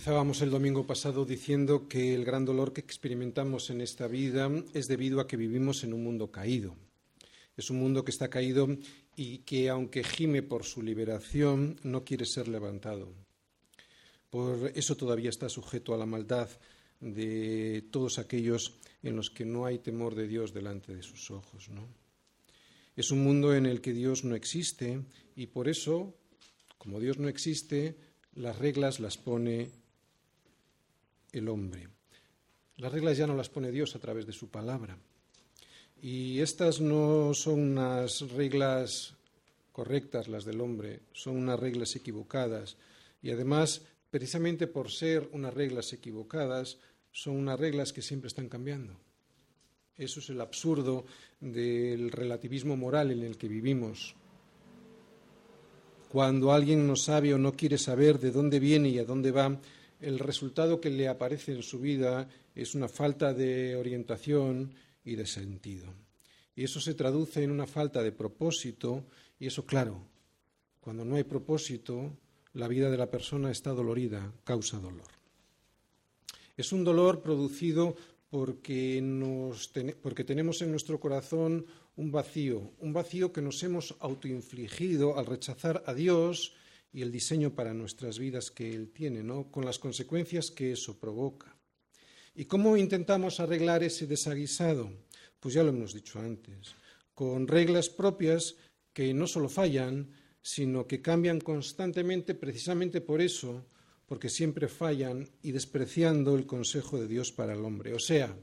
Empezábamos el domingo pasado diciendo que el gran dolor que experimentamos en esta vida es debido a que vivimos en un mundo caído. Es un mundo que está caído y que, aunque gime por su liberación, no quiere ser levantado. Por eso todavía está sujeto a la maldad de todos aquellos en los que no hay temor de Dios delante de sus ojos. Es un mundo en el que Dios no existe y por eso, como Dios no existe, las reglas las pone el hombre. Las reglas ya no las pone Dios a través de su palabra. Y estas no son unas reglas correctas, las del hombre, son unas reglas equivocadas. Y además, precisamente por ser unas reglas equivocadas, son unas reglas que siempre están cambiando. Eso es el absurdo del relativismo moral en el que vivimos. Cuando alguien no sabe o no quiere saber de dónde viene y a dónde va, el resultado que le aparece en su vida es una falta de orientación y de sentido. Y eso se traduce en una falta de propósito y eso, claro, cuando no hay propósito, la vida de la persona está dolorida, causa dolor. Es un dolor producido porque, porque tenemos en nuestro corazón un vacío, un vacío que nos hemos autoinfligido al rechazar a Dios y el diseño para nuestras vidas que Él tiene, ¿no? con las consecuencias que eso provoca. ¿Y cómo intentamos arreglar ese desaguisado? Pues ya lo hemos dicho antes, con reglas propias que no solo fallan, sino que cambian constantemente precisamente por eso, porque siempre fallan y despreciando el consejo de Dios para el hombre. O sea,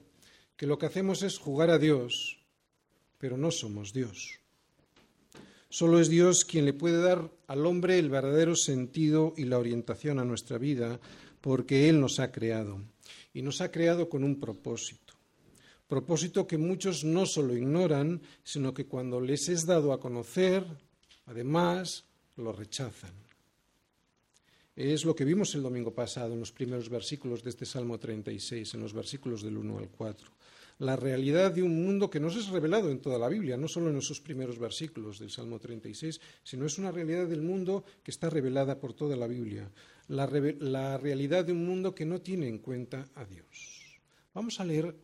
que lo que hacemos es jugar a Dios pero no somos Dios. Solo es Dios quien le puede dar al hombre el verdadero sentido y la orientación a nuestra vida, porque Él nos ha creado. Y nos ha creado con un propósito. Propósito que muchos no solo ignoran, sino que cuando les es dado a conocer, además, lo rechazan. Es lo que vimos el domingo pasado en los primeros versículos de este Salmo 36, en los versículos del 1 al 4 la realidad de un mundo que nos es revelado en toda la Biblia, no solo en esos primeros versículos del Salmo 36, sino es una realidad del mundo que está revelada por toda la Biblia, la, la realidad de un mundo que no tiene en cuenta a Dios. Vamos a leer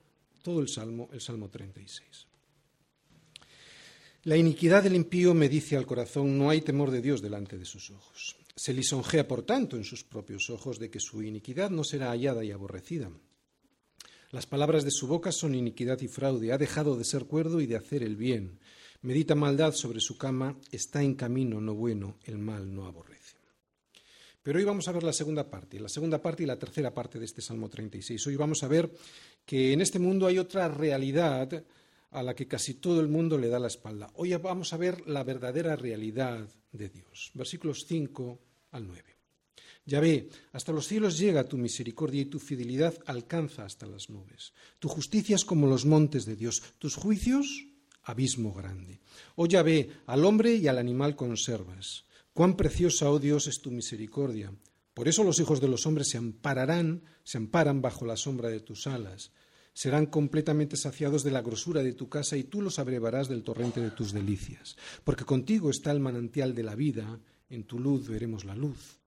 todo el Salmo, el Salmo 36. La iniquidad del impío me dice al corazón, no hay temor de Dios delante de sus ojos. Se lisonjea, por tanto, en sus propios ojos de que su iniquidad no será hallada y aborrecida. Las palabras de su boca son iniquidad y fraude. Ha dejado de ser cuerdo y de hacer el bien. Medita maldad sobre su cama. Está en camino no bueno. El mal no aborrece. Pero hoy vamos a ver la segunda parte, la segunda parte y la tercera parte de este Salmo 36. Hoy vamos a ver que en este mundo hay otra realidad a la que casi todo el mundo le da la espalda. Hoy vamos a ver la verdadera realidad de Dios. Versículos 5 al 9. Ya ve, hasta los cielos llega tu misericordia y tu fidelidad alcanza hasta las nubes. Tu justicia es como los montes de Dios, tus juicios, abismo grande. Oh ya ve, al hombre y al animal conservas. Cuán preciosa, oh Dios, es tu misericordia. Por eso los hijos de los hombres se ampararán, se amparan bajo la sombra de tus alas. Serán completamente saciados de la grosura de tu casa y tú los abrevarás del torrente de tus delicias. Porque contigo está el manantial de la vida, en tu luz veremos la luz.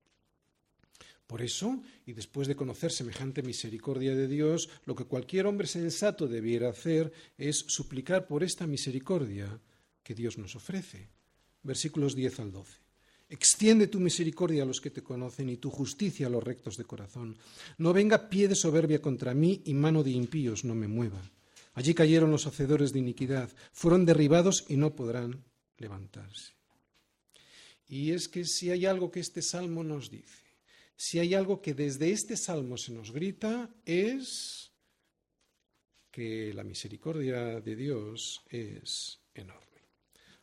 Por eso, y después de conocer semejante misericordia de Dios, lo que cualquier hombre sensato debiera hacer es suplicar por esta misericordia que Dios nos ofrece. Versículos 10 al 12. Extiende tu misericordia a los que te conocen y tu justicia a los rectos de corazón. No venga pie de soberbia contra mí y mano de impíos no me mueva. Allí cayeron los hacedores de iniquidad, fueron derribados y no podrán levantarse. Y es que si hay algo que este salmo nos dice, si hay algo que desde este salmo se nos grita es que la misericordia de Dios es enorme,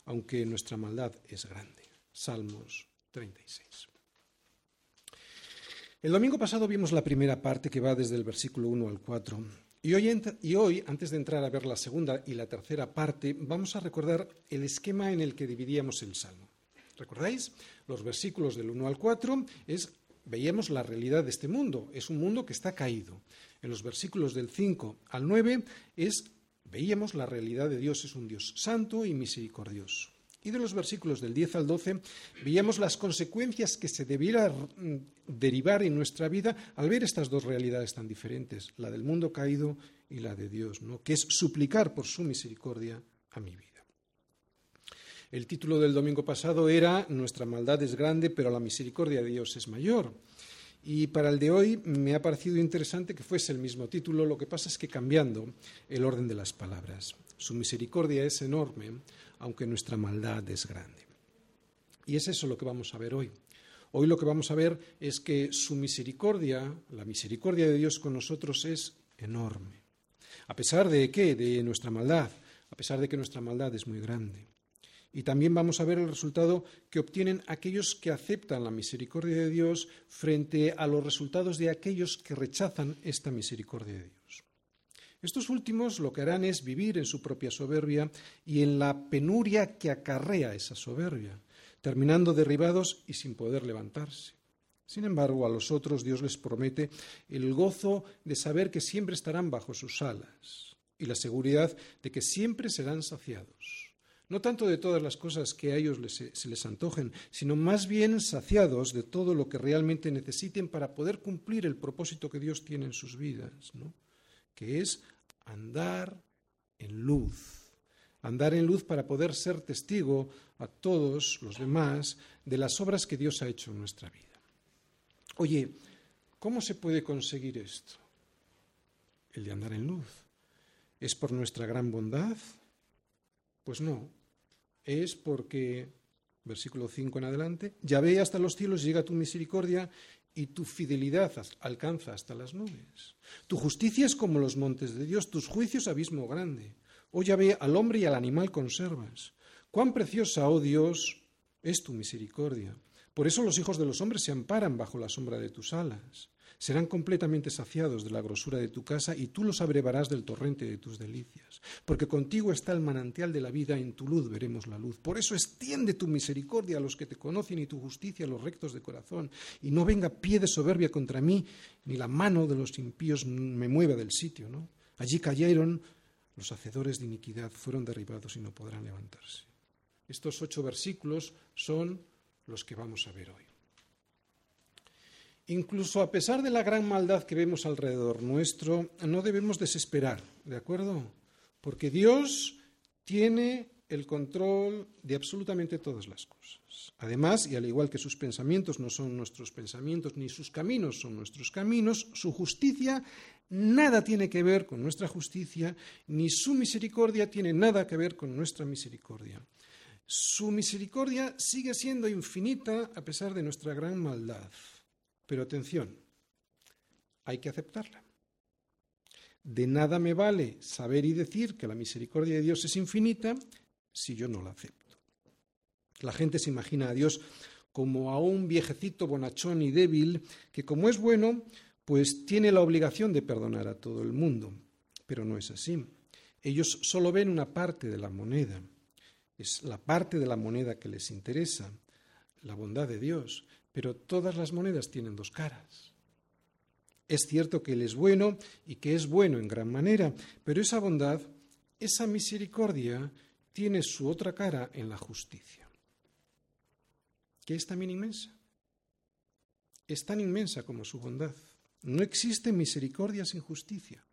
aunque nuestra maldad es grande. Salmos 36. El domingo pasado vimos la primera parte que va desde el versículo 1 al 4. Y hoy, y hoy, antes de entrar a ver la segunda y la tercera parte, vamos a recordar el esquema en el que dividíamos el Salmo. ¿Recordáis? Los versículos del 1 al 4 es veíamos la realidad de este mundo. Es un mundo que está caído. En los versículos del 5 al 9 es, veíamos la realidad de Dios. Es un Dios santo y misericordioso. Y de los versículos del 10 al 12 veíamos las consecuencias que se debiera mm, derivar en nuestra vida al ver estas dos realidades tan diferentes, la del mundo caído y la de Dios, ¿no? que es suplicar por su misericordia a mi vida. El título del domingo pasado era Nuestra maldad es grande, pero la misericordia de Dios es mayor. Y para el de hoy me ha parecido interesante que fuese el mismo título, lo que pasa es que cambiando el orden de las palabras. Su misericordia es enorme, aunque nuestra maldad es grande. Y es eso lo que vamos a ver hoy. Hoy lo que vamos a ver es que su misericordia, la misericordia de Dios con nosotros es enorme. A pesar de qué? De nuestra maldad, a pesar de que nuestra maldad es muy grande. Y también vamos a ver el resultado que obtienen aquellos que aceptan la misericordia de Dios frente a los resultados de aquellos que rechazan esta misericordia de Dios. Estos últimos lo que harán es vivir en su propia soberbia y en la penuria que acarrea esa soberbia, terminando derribados y sin poder levantarse. Sin embargo, a los otros Dios les promete el gozo de saber que siempre estarán bajo sus alas y la seguridad de que siempre serán saciados. No tanto de todas las cosas que a ellos se les antojen, sino más bien saciados de todo lo que realmente necesiten para poder cumplir el propósito que Dios tiene en sus vidas, ¿no? que es andar en luz. Andar en luz para poder ser testigo a todos los demás de las obras que Dios ha hecho en nuestra vida. Oye, ¿cómo se puede conseguir esto? El de andar en luz. ¿Es por nuestra gran bondad? Pues no. Es porque, versículo 5 en adelante, ya ve hasta los cielos llega tu misericordia y tu fidelidad alcanza hasta las nubes. Tu justicia es como los montes de Dios, tus juicios abismo grande. Oh ve al hombre y al animal conservas. Cuán preciosa, oh Dios, es tu misericordia. Por eso los hijos de los hombres se amparan bajo la sombra de tus alas serán completamente saciados de la grosura de tu casa y tú los abrevarás del torrente de tus delicias. Porque contigo está el manantial de la vida, en tu luz veremos la luz. Por eso extiende tu misericordia a los que te conocen y tu justicia a los rectos de corazón. Y no venga pie de soberbia contra mí, ni la mano de los impíos me mueva del sitio. ¿no? Allí cayeron los hacedores de iniquidad, fueron derribados y no podrán levantarse. Estos ocho versículos son los que vamos a ver hoy. Incluso a pesar de la gran maldad que vemos alrededor nuestro, no debemos desesperar, ¿de acuerdo? Porque Dios tiene el control de absolutamente todas las cosas. Además, y al igual que sus pensamientos no son nuestros pensamientos, ni sus caminos son nuestros caminos, su justicia nada tiene que ver con nuestra justicia, ni su misericordia tiene nada que ver con nuestra misericordia. Su misericordia sigue siendo infinita a pesar de nuestra gran maldad. Pero atención, hay que aceptarla. De nada me vale saber y decir que la misericordia de Dios es infinita si yo no la acepto. La gente se imagina a Dios como a un viejecito bonachón y débil que como es bueno, pues tiene la obligación de perdonar a todo el mundo. Pero no es así. Ellos solo ven una parte de la moneda. Es la parte de la moneda que les interesa, la bondad de Dios. Pero todas las monedas tienen dos caras. Es cierto que Él es bueno y que es bueno en gran manera, pero esa bondad, esa misericordia, tiene su otra cara en la justicia, que es también inmensa. Es tan inmensa como su bondad. No existe misericordia sin justicia.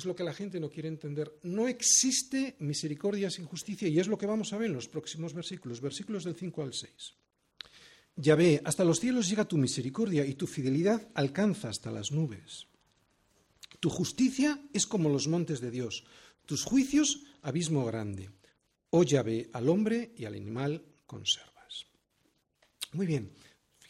Es lo que la gente no quiere entender. No existe misericordia sin justicia y es lo que vamos a ver en los próximos versículos, versículos del 5 al 6. Ya ve, hasta los cielos llega tu misericordia y tu fidelidad alcanza hasta las nubes. Tu justicia es como los montes de Dios, tus juicios abismo grande. Oh ve al hombre y al animal conservas. Muy bien,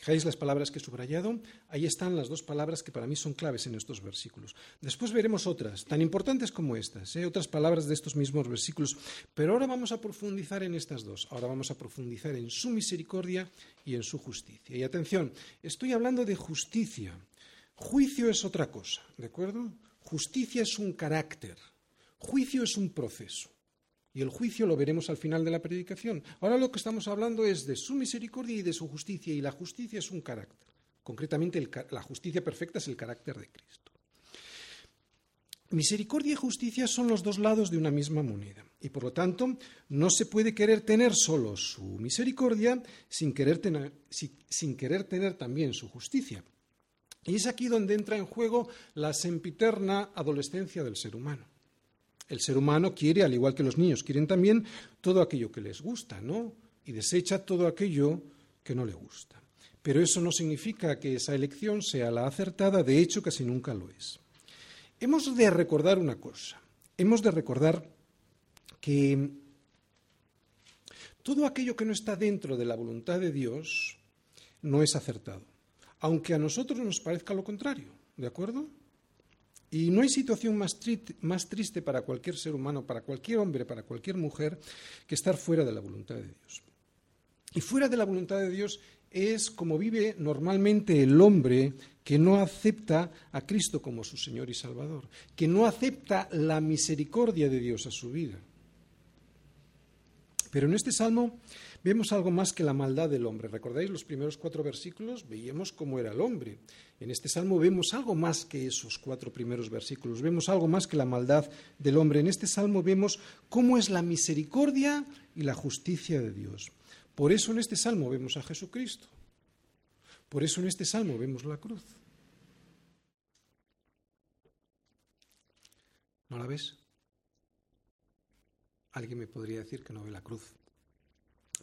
Fijáis las palabras que he subrayado, ahí están las dos palabras que para mí son claves en estos versículos. Después veremos otras, tan importantes como estas, ¿eh? otras palabras de estos mismos versículos, pero ahora vamos a profundizar en estas dos, ahora vamos a profundizar en su misericordia y en su justicia. Y atención, estoy hablando de justicia, juicio es otra cosa, ¿de acuerdo? Justicia es un carácter, juicio es un proceso. Y el juicio lo veremos al final de la predicación. Ahora lo que estamos hablando es de su misericordia y de su justicia, y la justicia es un carácter. Concretamente, la justicia perfecta es el carácter de Cristo. Misericordia y justicia son los dos lados de una misma moneda y por lo tanto no se puede querer tener solo su misericordia sin querer tener, sin querer tener también su justicia. Y es aquí donde entra en juego la sempiterna adolescencia del ser humano. El ser humano quiere, al igual que los niños, quieren también todo aquello que les gusta, ¿no? Y desecha todo aquello que no le gusta. Pero eso no significa que esa elección sea la acertada, de hecho casi nunca lo es. Hemos de recordar una cosa, hemos de recordar que todo aquello que no está dentro de la voluntad de Dios no es acertado, aunque a nosotros nos parezca lo contrario, ¿de acuerdo? Y no hay situación más, triste para cualquier ser humano, para cualquier hombre, para cualquier mujer, que estar fuera de la voluntad de Dios. Y fuera de la voluntad de Dios es como vive normalmente el hombre que no acepta a Cristo como su Señor y Salvador, que no acepta la misericordia de Dios a su vida. Pero en este salmo vemos algo más que la maldad del hombre. ¿Recordáis los primeros cuatro versículos? Veíamos cómo era el hombre. En este salmo vemos algo más que esos cuatro primeros versículos. Vemos algo más que la maldad del hombre. En este salmo vemos cómo es la misericordia y la justicia de Dios. Por eso en este salmo vemos a Jesucristo. Por eso en este salmo vemos la cruz. ¿No la ves? Alguien me podría decir que no ve la cruz,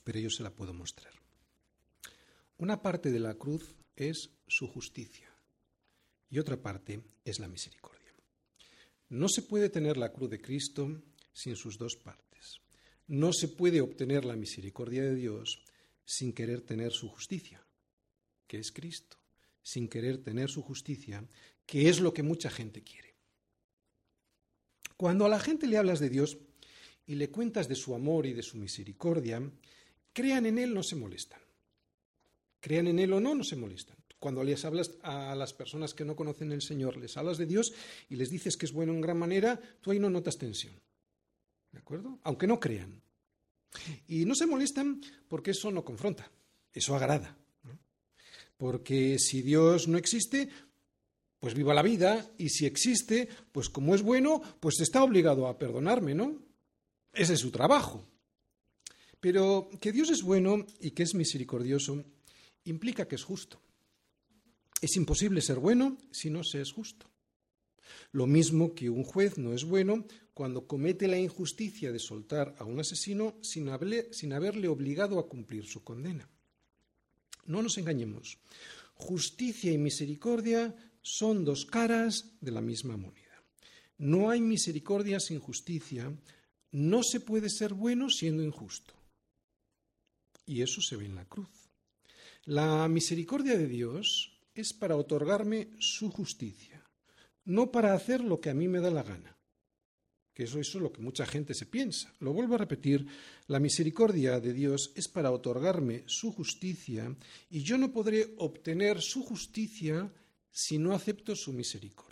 pero yo se la puedo mostrar. Una parte de la cruz es su justicia y otra parte es la misericordia. No se puede tener la cruz de Cristo sin sus dos partes. No se puede obtener la misericordia de Dios sin querer tener su justicia, que es Cristo, sin querer tener su justicia, que es lo que mucha gente quiere. Cuando a la gente le hablas de Dios y le cuentas de su amor y de su misericordia, crean en Él, no se molestan. Crean en Él o no, no se molestan. Cuando les hablas a las personas que no conocen el Señor, les hablas de Dios y les dices que es bueno en gran manera, tú ahí no notas tensión. ¿De acuerdo? Aunque no crean. Y no se molestan porque eso no confronta, eso agrada. Porque si Dios no existe, pues viva la vida, y si existe, pues como es bueno, pues está obligado a perdonarme, ¿no? Ese es su trabajo. Pero que Dios es bueno y que es misericordioso implica que es justo. Es imposible ser bueno si no se es justo. Lo mismo que un juez no es bueno cuando comete la injusticia de soltar a un asesino sin, haberle, obligado a cumplir su condena. No nos engañemos. Justicia y misericordia son dos caras de la misma moneda. No hay misericordia sin justicia. No se puede ser bueno siendo injusto. Y eso se ve en la cruz. La misericordia de Dios es para otorgarme su justicia no para hacer lo que a mí me da la gana. Que eso, eso es lo que mucha gente se piensa. Lo vuelvo a repetir, la misericordia de Dios es para otorgarme su justicia y yo no podré obtener su justicia si no acepto su misericordia.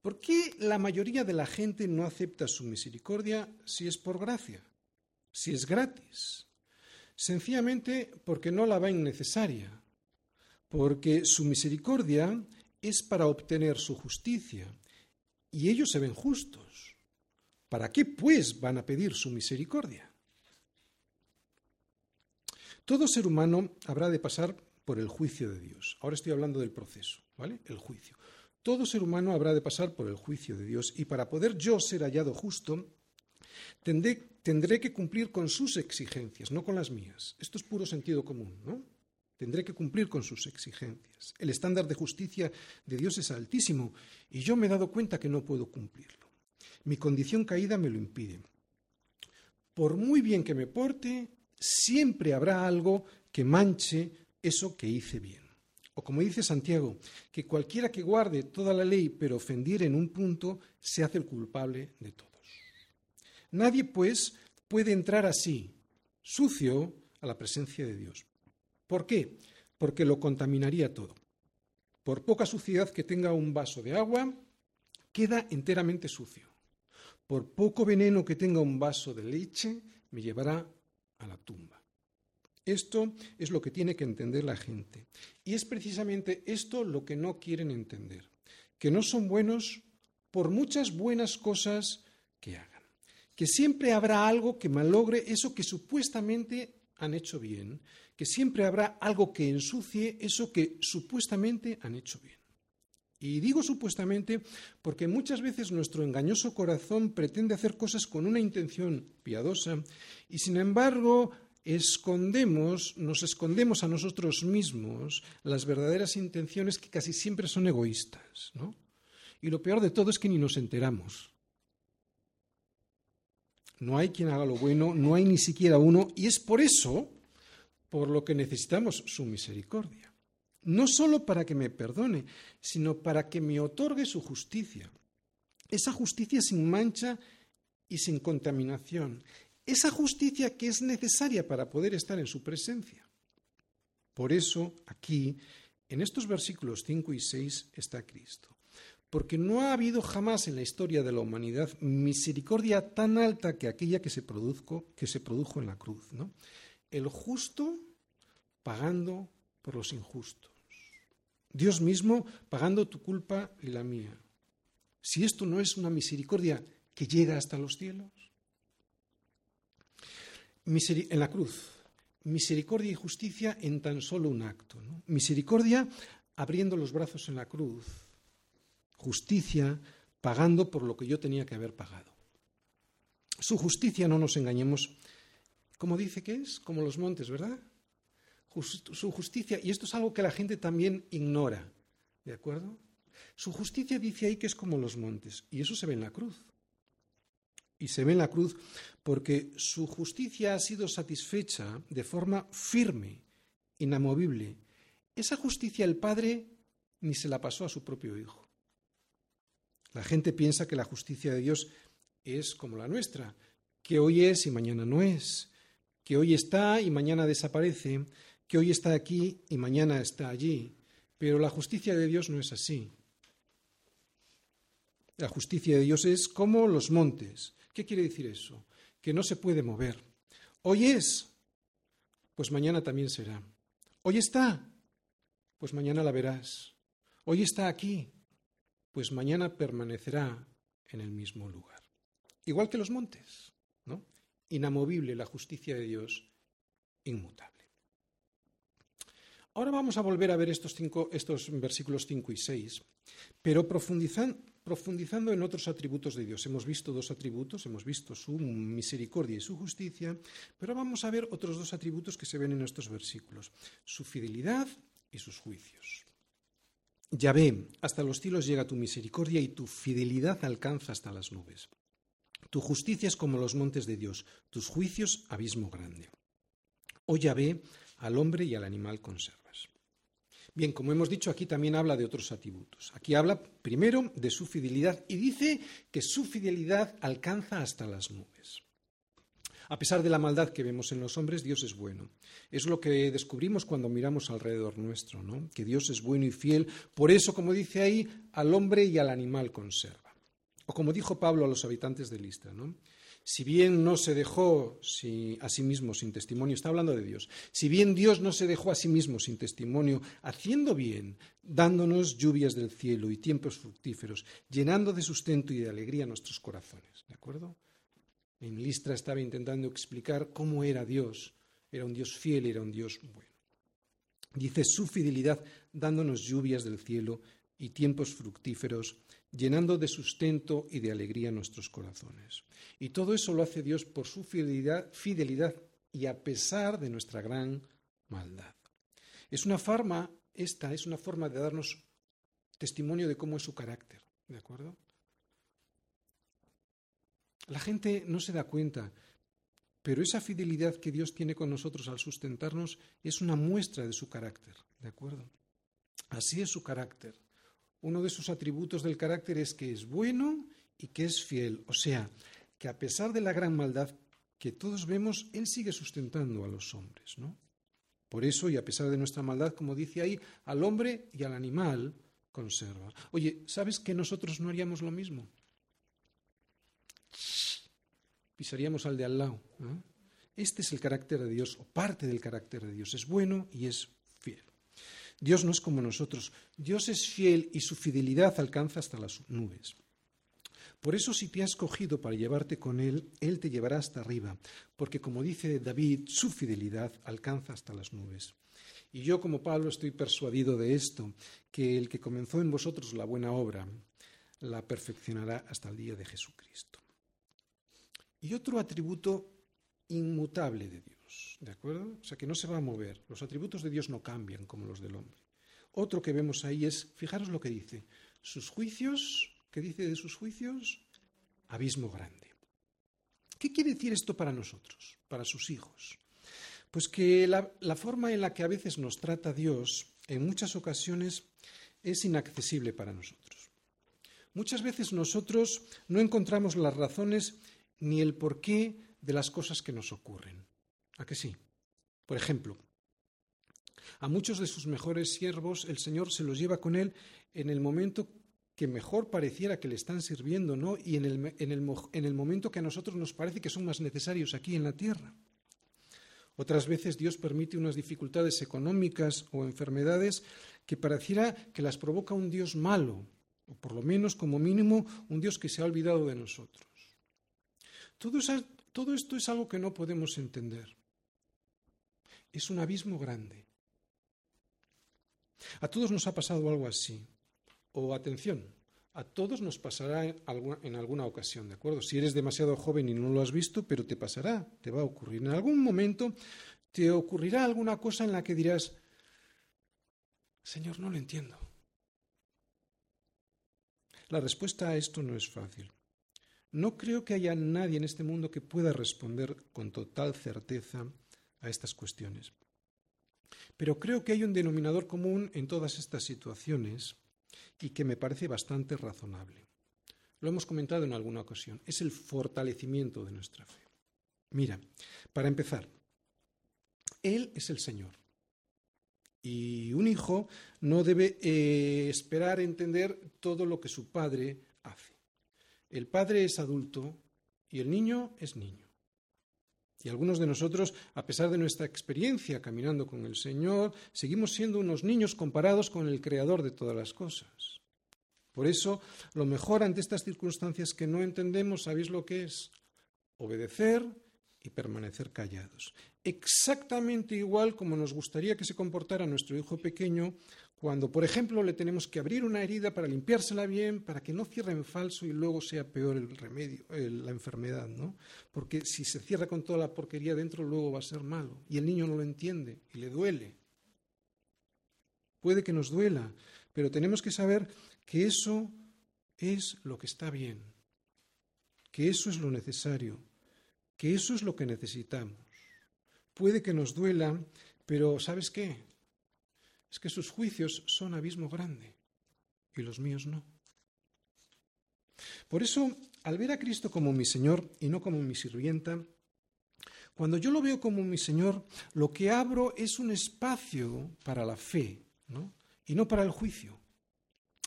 ¿Por qué la mayoría de la gente no acepta su misericordia si es por gracia, si es gratis? Sencillamente porque no la ven necesaria, porque su misericordia es para obtener su justicia, y ellos se ven justos. ¿Para qué, pues, van a pedir su misericordia? Todo ser humano habrá de pasar por el juicio de Dios. Ahora estoy hablando del proceso, ¿vale? El juicio. Todo ser humano habrá de pasar por el juicio de Dios y para poder yo ser hallado justo, tendré, que cumplir con sus exigencias, no con las mías. Esto es puro sentido común, ¿no? Tendré que cumplir con sus exigencias. El estándar de justicia de Dios es altísimo y yo me he dado cuenta que no puedo cumplirlo. Mi condición caída me lo impide. Por muy bien que me porte, siempre habrá algo que manche eso que hice bien. O como dice Santiago, que cualquiera que guarde toda la ley pero ofendiere en un punto, se hace el culpable de todos. Nadie, pues, puede entrar así, sucio, a la presencia de Dios. ¿Por qué? Porque lo contaminaría todo. Por poca suciedad que tenga un vaso de agua, queda enteramente sucio. Por poco veneno que tenga un vaso de leche, me llevará a la tumba. Esto es lo que tiene que entender la gente. Y es precisamente esto lo que no quieren entender. Que no son buenos por muchas buenas cosas que hagan. Que siempre habrá algo que malogre eso que supuestamente han hecho bien, que siempre habrá algo que ensucie eso que supuestamente han hecho bien. Y digo supuestamente porque muchas veces nuestro engañoso corazón pretende hacer cosas con una intención piadosa y sin embargo escondemos, nos escondemos a nosotros mismos las verdaderas intenciones que casi siempre son egoístas, ¿no? Y lo peor de todo es que ni nos enteramos. No hay quien haga lo bueno, no hay ni siquiera uno, y es por eso por lo que necesitamos su misericordia. No solo para que me perdone, sino para que me otorgue su justicia. Esa justicia sin mancha y sin contaminación. Esa justicia que es necesaria para poder estar en su presencia. Por eso, aquí, en estos versículos 5 y 6, está Cristo porque no ha habido jamás en la historia de la humanidad misericordia tan alta que aquella que se, que se produjo en la cruz. ¿no? El justo pagando por los injustos. Dios mismo pagando tu culpa y la mía. Si esto no es una misericordia que llega hasta los cielos. En la cruz, misericordia y justicia en tan solo un acto. Misericordia abriendo los brazos en la cruz justicia pagando por lo que yo tenía que haber pagado. Su justicia, no nos engañemos, como dice que es, como los montes, ¿verdad? su justicia, y esto es algo que la gente también ignora, ¿de acuerdo? Su justicia dice ahí que es como los montes, y eso se ve en la cruz. Y se ve en la cruz porque su justicia ha sido satisfecha de forma firme, inamovible. Esa justicia el Padre ni se la pasó a su propio Hijo. La gente piensa que la justicia de Dios es como la nuestra, que hoy es y mañana no es, que hoy está y mañana desaparece, que hoy está aquí y mañana está allí. Pero la justicia de Dios no es así. La justicia de Dios es como los montes. ¿Qué quiere decir eso? Que no se puede mover. Hoy es, pues mañana también será. Hoy está, pues mañana la verás. Hoy está aquí, pues mañana permanecerá en el mismo lugar. Igual que los montes, ¿no? Inamovible la justicia de Dios, inmutable. Ahora vamos a volver a ver estos, estos versículos 5 y 6, pero profundizando en otros atributos de Dios. Hemos visto dos atributos, hemos visto su misericordia y su justicia, pero vamos a ver otros dos atributos que se ven en estos versículos, su fidelidad y sus juicios. Yahvé, hasta los cielos llega tu misericordia y tu fidelidad alcanza hasta las nubes. Tu justicia es como los montes de Dios, tus juicios abismo grande. Oh Yahvé, al hombre y al animal conservas. Bien, como hemos dicho, aquí también habla de otros atributos. Aquí habla primero de su fidelidad y dice que su fidelidad alcanza hasta las nubes. A pesar de la maldad que vemos en los hombres, Dios es bueno. Es lo que descubrimos cuando miramos alrededor nuestro, ¿no? Que Dios es bueno y fiel. Por eso, como dice ahí, al hombre y al animal conserva. O como dijo Pablo a los habitantes de Listra, ¿no? Si bien no se dejó a sí mismo sin testimonio, está hablando de Dios, si bien Dios no se dejó a sí mismo sin testimonio, haciendo bien, dándonos lluvias del cielo y tiempos fructíferos, llenando de sustento y de alegría nuestros corazones, ¿de acuerdo? En Listra estaba intentando explicar cómo era Dios. Era un Dios fiel, era un Dios bueno. Dice su fidelidad dándonos lluvias del cielo y tiempos fructíferos, llenando de sustento y de alegría nuestros corazones. Y todo eso lo hace Dios por su fidelidad, y a pesar de nuestra gran maldad. Es una forma, esta es una forma de darnos testimonio de cómo es su carácter, ¿de acuerdo? La gente no se da cuenta, pero esa fidelidad que Dios tiene con nosotros al sustentarnos es una muestra de su carácter, ¿de acuerdo? Así es su carácter. Uno de sus atributos del carácter es que es bueno y que es fiel, o sea, que a pesar de la gran maldad que todos vemos, Él sigue sustentando a los hombres, ¿no? Por eso, y a pesar de nuestra maldad, como dice ahí, al hombre y al animal conserva. Oye, ¿sabes que nosotros no haríamos lo mismo? pisaríamos al de al lado. Este es el carácter de Dios, o parte del carácter de Dios. Es bueno y es. Dios no es como nosotros. Dios es fiel y su fidelidad alcanza hasta las nubes. Por eso si te ha escogido para llevarte con Él, Él te llevará hasta arriba, porque como dice David, su fidelidad alcanza hasta las nubes. Y yo como Pablo estoy persuadido de esto, que el que comenzó en vosotros la buena obra, la perfeccionará hasta el día de Jesucristo. Y otro atributo inmutable de Dios, ¿de acuerdo? O sea, que no se va a mover. Los atributos de Dios no cambian como los del hombre. Otro que vemos ahí es, fijaros lo que dice, sus juicios, ¿qué dice de sus juicios? Abismo grande. ¿Qué quiere decir esto para nosotros, para sus hijos? Pues que la, la forma en la que a veces nos trata Dios, en muchas ocasiones, es inaccesible para nosotros. Muchas veces nosotros no encontramos las razones ni el porqué de las cosas que nos ocurren. ¿A que sí? Por ejemplo, a muchos de sus mejores siervos el Señor se los lleva con él en el momento que mejor pareciera que le están sirviendo, ¿no? Y en el, en el, en el momento que a nosotros nos parece que son más necesarios aquí en la tierra. Otras veces Dios permite unas dificultades económicas o enfermedades que pareciera que las provoca un Dios malo, o por lo menos como mínimo un Dios que se ha olvidado de nosotros. Todo, todo esto es algo que no podemos entender. Es un abismo grande. A todos nos ha pasado algo así. O atención, a todos nos pasará en alguna, ocasión, ¿de acuerdo? Si eres demasiado joven y no lo has visto, pero te pasará, te va a ocurrir. En algún momento te ocurrirá alguna cosa en la que dirás, Señor, no lo entiendo. La respuesta a esto no es fácil. No creo que haya nadie en este mundo que pueda responder con total certeza a estas cuestiones. Pero creo que hay un denominador común en todas estas situaciones y que me parece bastante razonable. Lo hemos comentado en alguna ocasión. Es el fortalecimiento de nuestra fe. Mira, para empezar, Él es el Señor. Y un hijo no debe eh, esperar entender todo lo que su padre hace. El padre es adulto y el niño es niño. Y algunos de nosotros, a pesar de nuestra experiencia caminando con el Señor, seguimos siendo unos niños comparados con el Creador de todas las cosas. Por eso, lo mejor ante estas circunstancias que no entendemos, ¿sabéis lo que es? Obedecer y permanecer callados. Exactamente igual como nos gustaría que se comportara nuestro hijo pequeño cuando, por ejemplo, le tenemos que abrir una herida para limpiársela bien, para que no cierre en falso y luego sea peor el remedio, la enfermedad, ¿no? Porque si se cierra con toda la porquería dentro, luego va a ser malo. Y el niño no lo entiende y le duele. Puede que nos duela, pero tenemos que saber que eso es lo que está bien, que eso es lo necesario, que eso es lo que necesitamos. Puede que nos duela, pero ¿sabes qué? Es que sus juicios son abismo grande y los míos no. Por eso, al ver a Cristo como mi Señor y no como mi sirvienta, cuando yo lo veo como mi Señor, lo que abro es un espacio para la fe y no para el juicio.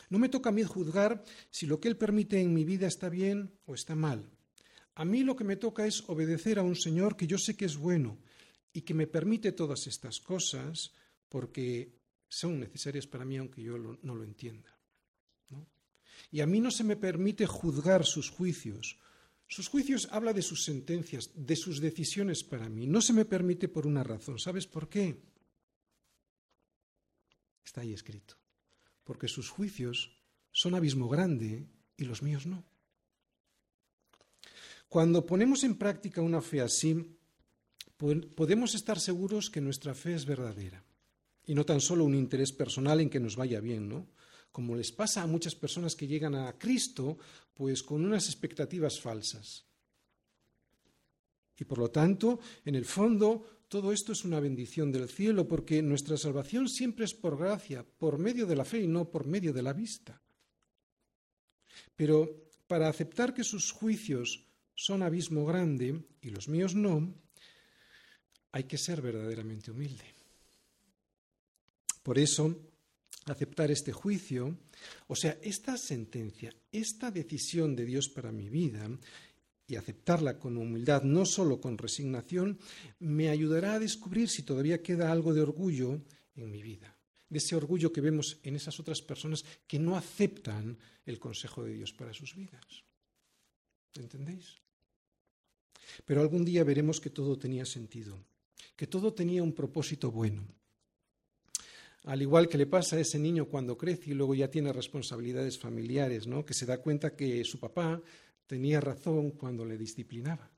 No me toca a mí juzgar si lo que Él permite en mi vida está bien o está mal. A mí lo que me toca es obedecer a un Señor que yo sé que es bueno y que me permite todas estas cosas porque son necesarias para mí aunque yo no lo entienda. Y a mí no se me permite juzgar sus juicios. Sus juicios habla de sus sentencias, de sus decisiones para mí. No se me permite por una razón. ¿Sabes por qué? Está ahí escrito. Porque sus juicios son abismo grande y los míos no. Cuando ponemos en práctica una fe así, podemos estar seguros que nuestra fe es verdadera y no tan solo un interés personal en que nos vaya bien, ¿no? Como les pasa a muchas personas que llegan a Cristo, pues con unas expectativas falsas. Y por lo tanto, en el fondo, todo esto es una bendición del cielo, porque nuestra salvación siempre es por gracia, por medio de la fe y no por medio de la vista. Pero para aceptar que sus juicios son abismo grande y los míos no, hay que ser verdaderamente humilde. Por eso, aceptar este juicio, o sea, esta sentencia, esta decisión de Dios para mi vida, y aceptarla con humildad, no solo con resignación, me ayudará a descubrir si todavía queda algo de orgullo en mi vida, de ese orgullo que vemos en esas otras personas que no aceptan el consejo de Dios para sus vidas. ¿Entendéis? Pero algún día veremos que todo tenía sentido, que todo tenía un propósito bueno. Al igual que le pasa a ese niño cuando crece y luego ya tiene responsabilidades familiares, ¿no? que se da cuenta que su papá tenía razón cuando le disciplinaba.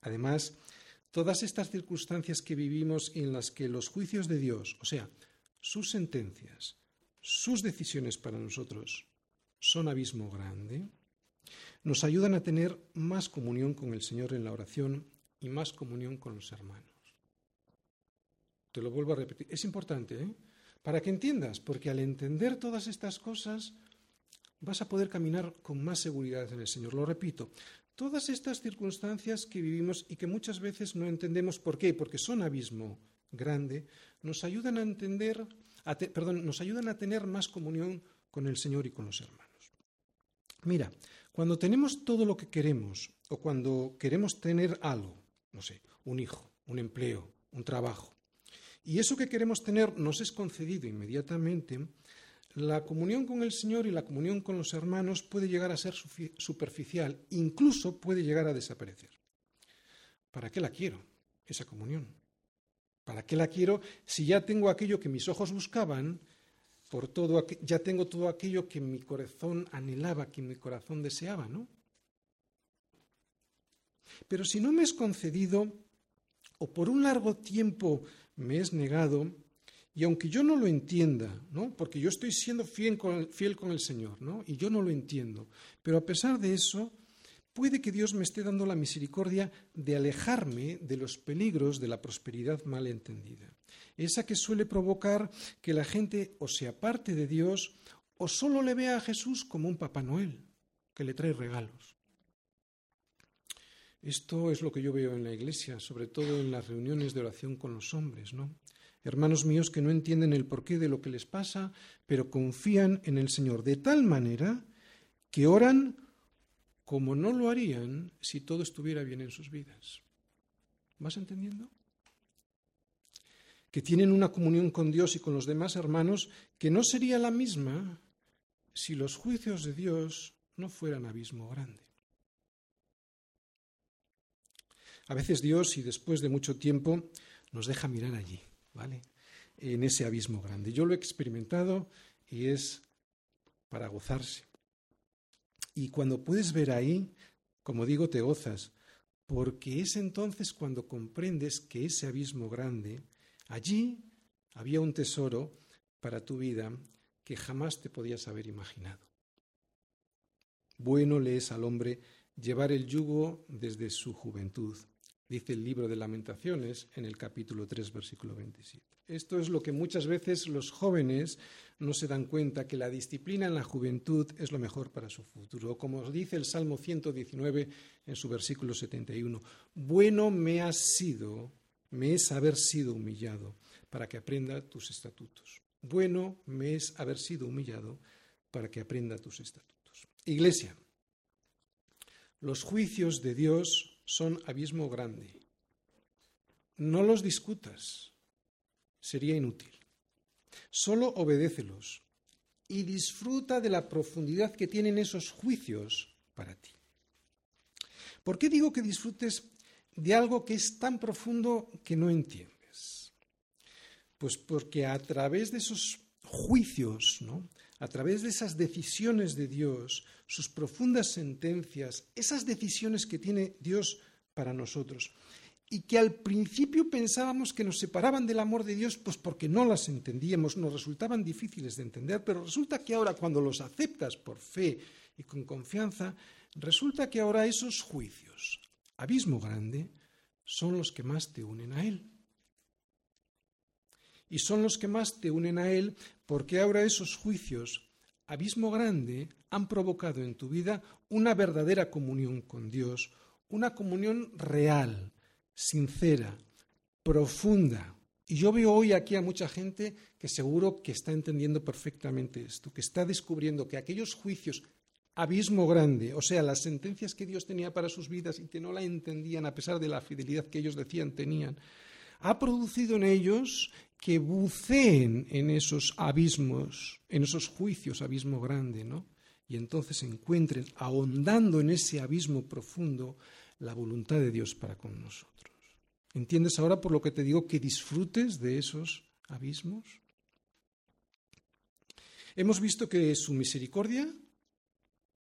Además, todas estas circunstancias que vivimos en las que los juicios de Dios, o sea, sus sentencias, sus decisiones para nosotros, son abismo grande, nos ayudan a tener más comunión con el Señor en la oración y más comunión con los hermanos. Te lo vuelvo a repetir. Es importante, ¿eh? Para que entiendas, porque al entender todas estas cosas vas a poder caminar con más seguridad en el Señor. Lo repito, todas estas circunstancias que vivimos y que muchas veces no entendemos por qué, porque son abismo grande, nos ayudan a entender, perdón, nos ayudan a tener más comunión con el Señor y con los hermanos. Mira, cuando tenemos todo lo que queremos o cuando queremos tener algo, no sé, un hijo, un empleo, un trabajo, y eso que queremos tener nos es concedido inmediatamente, la comunión con el Señor y la comunión con los hermanos puede llegar a ser superficial, incluso puede llegar a desaparecer. ¿Para qué la quiero, esa comunión? ¿Para qué la quiero si ya tengo aquello que mis ojos buscaban por todo, ya tengo todo aquello que mi corazón anhelaba, que mi corazón deseaba, ¿no? Pero si no me es concedido, o por un largo tiempo me es negado, y aunque yo no lo entienda, ¿no? porque yo estoy siendo fiel con, el, fiel con el Señor, ¿no? y yo no lo entiendo, pero a pesar de eso, puede que Dios me esté dando la misericordia de alejarme de los peligros de la prosperidad mal entendida esa que suele provocar que la gente o se aparte de Dios o solo le vea a Jesús como un Papá Noel, que le trae regalos. Esto es lo que yo veo en la iglesia, sobre todo en las reuniones de oración con los hombres, ¿no? Hermanos míos que no entienden el porqué de lo que les pasa, pero confían en el Señor de tal manera que oran como no lo harían si todo estuviera bien en sus vidas. ¿Vas entendiendo? que tienen una comunión con Dios y con los demás hermanos que no sería la misma si los juicios de Dios no fueran abismo grande. A veces Dios, y después de mucho tiempo, nos deja mirar allí, ¿vale? En ese abismo grande. Yo lo he experimentado y es para gozarse. Y cuando puedes ver ahí, como digo, te gozas, porque es entonces cuando comprendes que ese abismo grande Allí había un tesoro para tu vida que jamás te podías haber imaginado. Bueno le es al hombre llevar el yugo desde su juventud, dice el libro de lamentaciones en el capítulo 3, versículo 27. Esto es lo que muchas veces los jóvenes no se dan cuenta, que la disciplina en la juventud es lo mejor para su futuro. Como dice el Salmo 119 en su versículo 71, bueno me ha sido me es haber sido humillado para que aprenda tus estatutos. Bueno me es haber sido humillado para que aprenda tus estatutos. Iglesia, los juicios de Dios son abismo grande. No los discutas, sería inútil. Solo obedécelos y disfruta de la profundidad que tienen esos juicios para ti. ¿Por qué digo que disfrutes de algo que es tan profundo que no entiendes? Pues porque a través de esos juicios, ¿no? A través de esas decisiones de Dios, sus profundas sentencias, esas decisiones que tiene Dios para nosotros, y que al principio pensábamos que nos separaban del amor de Dios, pues porque no las entendíamos, nos resultaban difíciles de entender, pero resulta que ahora cuando los aceptas por fe y con confianza, resulta que ahora esos juicios, abismo grande, son los que más te unen a Él. Y son los que más te unen a Él porque ahora esos juicios, abismo grande, han provocado en tu vida una verdadera comunión con Dios, una comunión real, sincera, profunda. Y yo veo hoy aquí a mucha gente que seguro que está entendiendo perfectamente esto, que está descubriendo que aquellos juicios abismo grande, o sea, las sentencias que Dios tenía para sus vidas y que no la entendían a pesar de la fidelidad que ellos decían tenían, ha producido en ellos que buceen en esos abismos, en esos juicios, abismo grande, ¿no? y entonces encuentren, ahondando en ese abismo profundo, la voluntad de Dios para con nosotros. ¿Entiendes ahora por lo que te digo que disfrutes de esos abismos? Hemos visto que su misericordia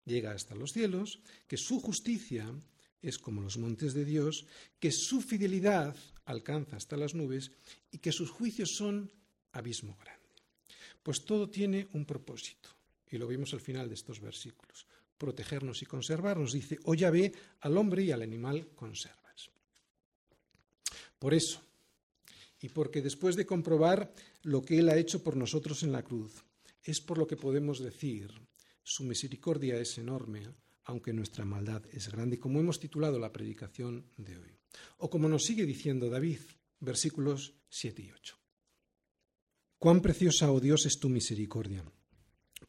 llega hasta los cielos, que su justicia es como los montes de Dios, que su fidelidad alcanza hasta las nubes y que sus juicios son abismo grande. Pues todo tiene un propósito, y lo vimos al final de estos versículos. Protegernos y conservarnos, dice, o ya ve al hombre y al animal conservas. Por eso, y porque después de comprobar lo que Él ha hecho por nosotros en la cruz, es por lo que podemos decir, su misericordia es enorme, aunque nuestra maldad es grande, como hemos titulado la predicación de hoy. O como nos sigue diciendo David, versículos 7 y 8. Cuán preciosa, oh Dios, es tu misericordia.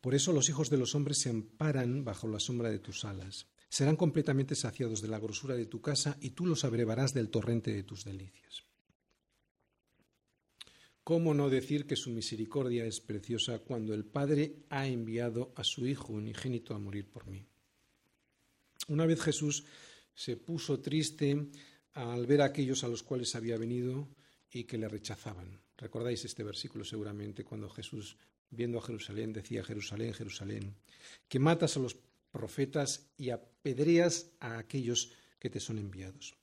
Por eso los hijos de los hombres se amparan bajo la sombra de tus alas. Serán completamente saciados de la grosura de tu casa y tú los abrevarás del torrente de tus delicias. ¿Cómo no decir que su misericordia es preciosa cuando el Padre ha enviado a su Hijo unigénito a morir por mí? Una vez Jesús se puso triste al ver a aquellos a los cuales había venido y que le rechazaban. Recordáis este versículo seguramente cuando Jesús, viendo a Jerusalén, decía, Jerusalén, Jerusalén, que matas a los profetas y apedreas a aquellos que te son enviados.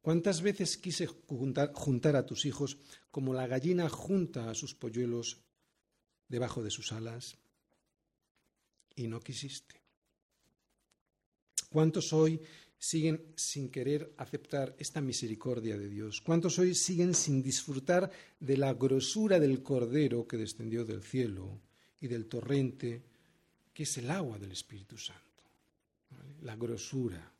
¿Cuántas veces quise juntar, a tus hijos como la gallina junta a sus polluelos debajo de sus alas? Y no quisiste. ¿Cuántos hoy siguen sin querer aceptar esta misericordia de Dios? ¿Cuántos hoy siguen sin disfrutar de la grosura del Cordero que descendió del cielo y del torrente que es el agua del Espíritu Santo? La grosura.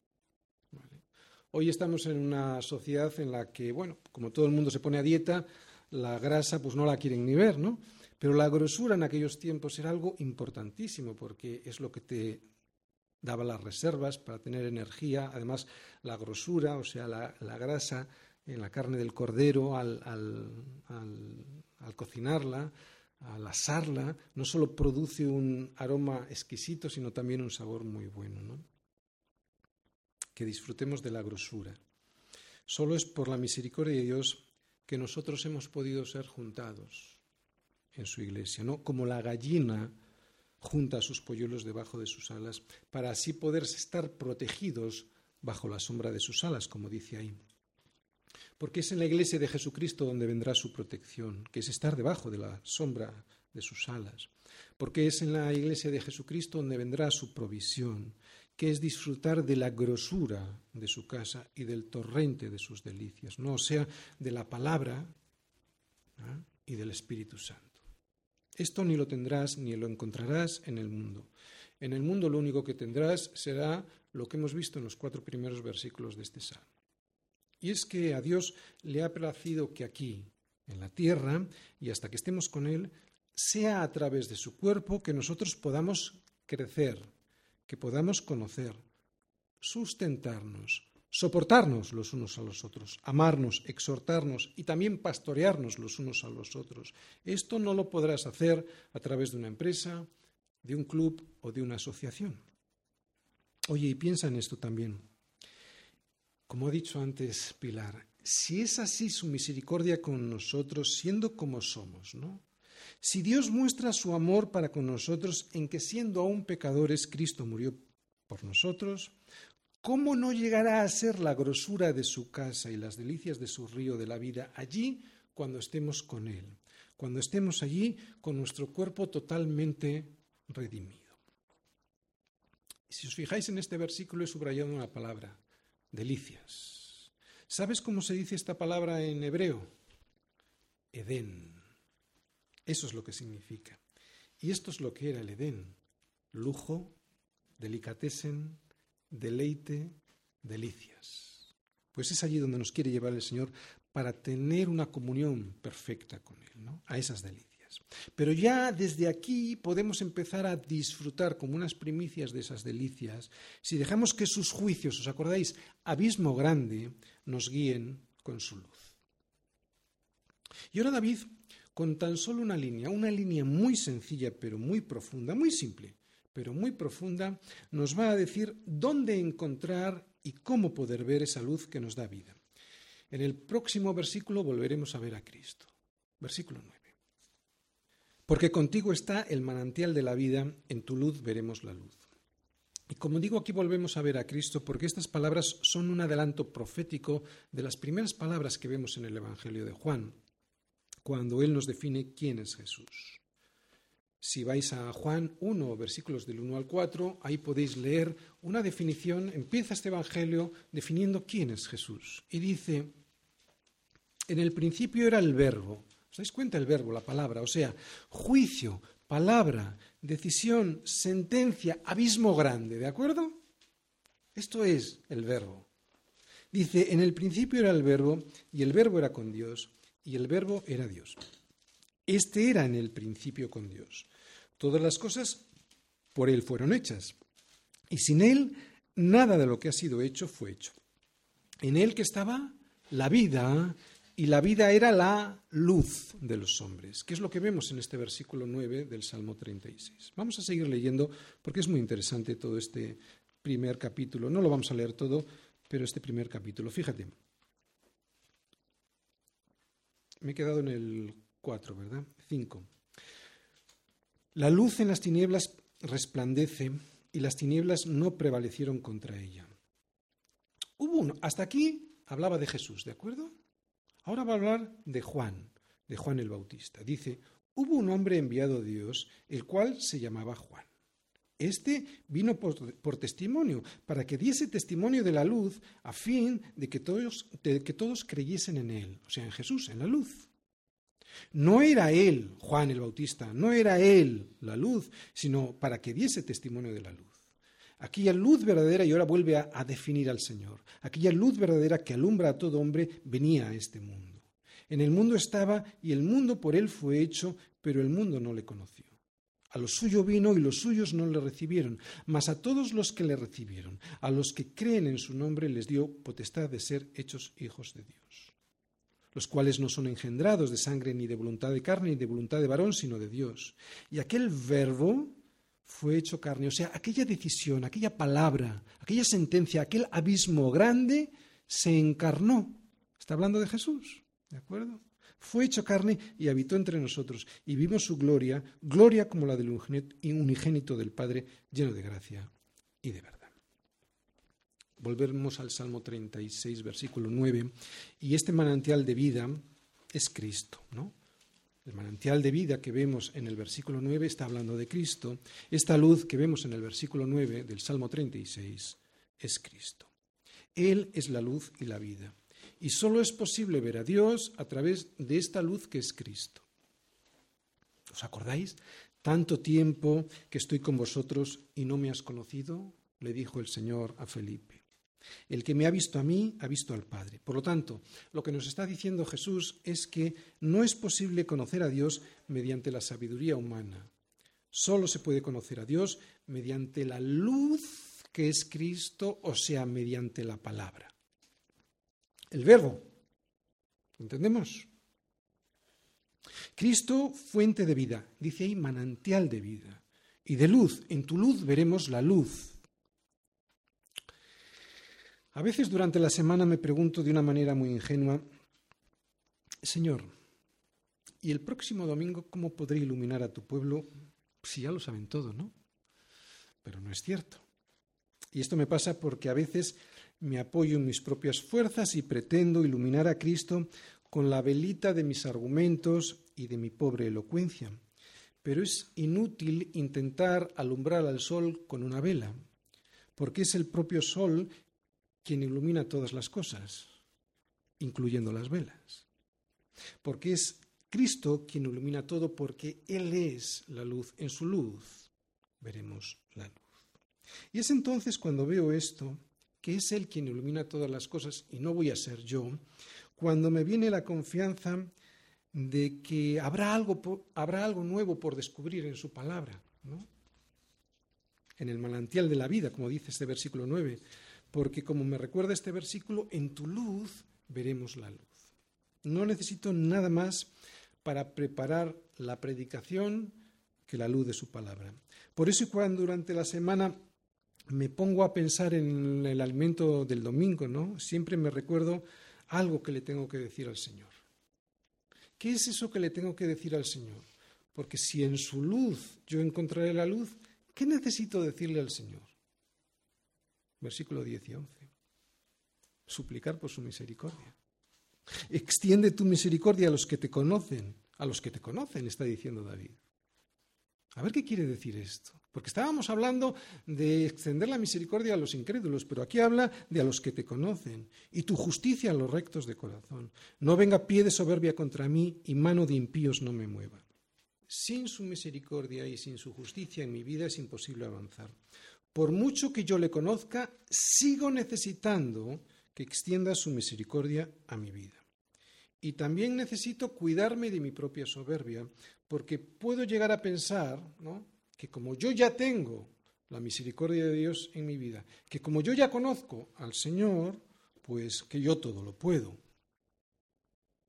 Hoy estamos en una sociedad en la que, bueno, como todo el mundo se pone a dieta, la grasa pues no la quieren ni ver, ¿no? Pero la grosura en aquellos tiempos era algo importantísimo porque es lo que te daba las reservas para tener energía, además la grosura, o sea, la, grasa en la carne del cordero al, cocinarla, al asarla, no solo produce un aroma exquisito, sino también un sabor muy bueno. ¿no? Que disfrutemos de la grosura. Solo es por la misericordia de Dios que nosotros hemos podido ser juntados en su iglesia, ¿no? Como la gallina junta a sus polluelos debajo de sus alas, para así poder estar protegidos bajo la sombra de sus alas, como dice ahí. Porque es en la iglesia de Jesucristo donde vendrá su protección, que es estar debajo de la sombra de sus alas. Porque es en la iglesia de Jesucristo donde vendrá su provisión, que es disfrutar de la grosura de su casa y del torrente de sus delicias, no sea, de la palabra ¿ah? y del Espíritu Santo. Esto ni lo tendrás ni lo encontrarás en el mundo. En el mundo lo único que tendrás será lo que hemos visto en los cuatro primeros versículos de este salmo. Y es que a Dios le ha placido que aquí, en la tierra, y hasta que estemos con Él, sea a través de su cuerpo que nosotros podamos crecer, que podamos conocer, sustentarnos, soportarnos los unos a los otros, amarnos, exhortarnos y también pastorearnos los unos a los otros. Esto no lo podrás hacer a través de una empresa, de un club o de una asociación. Oye, y piensa en esto también. Como ha dicho antes Pilar, si es así su misericordia con nosotros, siendo como somos, ¿no? Si Dios muestra su amor para con nosotros en que siendo aún pecadores Cristo murió por nosotros, ¿Cómo no llegará a ser la grosura de su casa y las delicias de su río de la vida allí cuando estemos con Él? Cuando estemos allí con nuestro cuerpo totalmente redimido. Si os fijáis en este versículo he subrayado una palabra, delicias. ¿Sabes cómo se dice esta palabra en hebreo? Edén. Eso es lo que significa. Y esto es lo que era el Edén. Lujo, delicatessen, deleite, delicias. Pues es allí donde nos quiere llevar el Señor para tener una comunión perfecta con Él, ¿no? a esas delicias. Pero ya desde aquí podemos empezar a disfrutar como unas primicias de esas delicias si dejamos que sus juicios, ¿os acordáis? Abismo grande, nos guíen con su luz. Y ahora David, con tan solo una línea, una línea muy sencilla pero muy profunda, muy simple, pero muy profunda, nos va a decir dónde encontrar y cómo poder ver esa luz que nos da vida. En el próximo versículo volveremos a ver a Cristo. Versículo 9. Porque contigo está el manantial de la vida, en tu luz veremos la luz. Y como digo, aquí volvemos a ver a Cristo porque estas palabras son un adelanto profético de las primeras palabras que vemos en el Evangelio de Juan, cuando Él nos define quién es Jesús. Si vais a Juan 1, versículos del 1 al 4, ahí podéis leer una definición, empieza este Evangelio definiendo quién es Jesús. Y dice, en el principio era el verbo, ¿os dais cuenta el verbo, la palabra? O sea, juicio, palabra, decisión, sentencia, abismo grande, ¿de acuerdo? Esto es el verbo. Dice, en el principio era el verbo, y el verbo era con Dios, y el verbo era Dios. Este era en el principio con Dios. Todas las cosas por Él fueron hechas, y sin Él nada de lo que ha sido hecho fue hecho. En Él que estaba la vida, y la vida era la luz de los hombres, que es lo que vemos en este versículo 9 del Salmo 36. Vamos a seguir leyendo porque es muy interesante todo este primer capítulo. No lo vamos a leer todo, pero este primer capítulo. Fíjate. Me he quedado en el 4, ¿verdad? 5. La luz en las tinieblas resplandece y las tinieblas no prevalecieron contra ella. Hubo uno, hasta aquí hablaba de Jesús, ¿de acuerdo? Ahora va a hablar de Juan, de Juan el Bautista. Dice, hubo un hombre enviado de Dios, el cual se llamaba Juan. Este vino por, testimonio, para que diese testimonio de la luz, a fin de que, todos, de que todos creyesen en él, o sea, en Jesús, en la luz. No era él, Juan el Bautista, no era él la luz, sino para que diese testimonio de la luz. Aquella luz verdadera, y ahora vuelve a, definir al Señor, aquella luz verdadera que alumbra a todo hombre, venía a este mundo. En el mundo estaba y el mundo por él fue hecho, pero el mundo no le conoció. A lo suyo vino y los suyos no le recibieron, mas a todos los que le recibieron, a los que creen en su nombre, les dio potestad de ser hechos hijos de Dios, los cuales no son engendrados de sangre ni de voluntad de carne ni de voluntad de varón, sino de Dios. Y aquel verbo fue hecho carne. O sea, aquella decisión, aquella palabra, aquella sentencia, aquel abismo grande se encarnó. Está hablando de Jesús, ¿de acuerdo? Fue hecho carne y habitó entre nosotros y vimos su gloria, gloria como la del unigénito del Padre, lleno de gracia y de verdad. Volvemos al Salmo 36, versículo 9, y este manantial de vida es Cristo, ¿no? El manantial de vida que vemos en el versículo 9 está hablando de Cristo. Esta luz que vemos en el versículo 9 del Salmo 36 es Cristo. Él es la luz y la vida. Y solo es posible ver a Dios a través de esta luz que es Cristo. ¿Os acordáis? Tanto tiempo que estoy con vosotros y no me has conocido, le dijo el Señor a Felipe. El que me ha visto a mí, ha visto al Padre. Por lo tanto, lo que nos está diciendo Jesús es que no es posible conocer a Dios mediante la sabiduría humana. Solo se puede conocer a Dios mediante la luz que es Cristo, o sea, mediante la palabra. El verbo. ¿Entendemos? Cristo, fuente de vida. Dice ahí manantial de vida. Y de luz. En tu luz veremos la luz. A veces durante la semana me pregunto de una manera muy ingenua, Señor, ¿y el próximo domingo cómo podré iluminar a tu pueblo si ya lo saben todo, no? Pero no es cierto. Y esto me pasa porque a veces me apoyo en mis propias fuerzas y pretendo iluminar a Cristo con la velita de mis argumentos y de mi pobre elocuencia. Pero es inútil intentar alumbrar al sol con una vela, porque es el propio sol quien ilumina todas las cosas, incluyendo las velas. Porque es Cristo quien ilumina todo porque Él es la luz. En su luz veremos la luz. Y es entonces cuando veo esto, que es Él quien ilumina todas las cosas y no voy a ser yo, cuando me viene la confianza de que habrá algo, habrá algo nuevo por descubrir en su palabra. ¿no? En el manantial de la vida, como dice este versículo 9, porque como me recuerda este versículo, en tu luz veremos la luz. No necesito nada más para preparar la predicación que la luz de su palabra. Por eso cuando durante la semana me pongo a pensar en el alimento del domingo, ¿no? Siempre me recuerdo algo que le tengo que decir al Señor. ¿Qué es eso que le tengo que decir al Señor? Porque si en su luz yo encontraré la luz, ¿qué necesito decirle al Señor? Versículo 10 y 11. Suplicar por su misericordia. Extiende tu misericordia a los que te conocen, a los que te conocen, está diciendo David. A ver qué quiere decir esto. Porque estábamos hablando de extender la misericordia a los incrédulos, pero aquí habla de a los que te conocen, y tu justicia a los rectos de corazón. No venga pie de soberbia contra mí y mano de impíos no me mueva. Sin su misericordia y sin su justicia en mi vida es imposible avanzar. Por mucho que yo le conozca, sigo necesitando que extienda su misericordia a mi vida. Y también necesito cuidarme de mi propia soberbia, porque puedo llegar a pensar que como yo ya tengo la misericordia de Dios en mi vida, que como yo ya conozco al Señor, pues que yo todo lo puedo.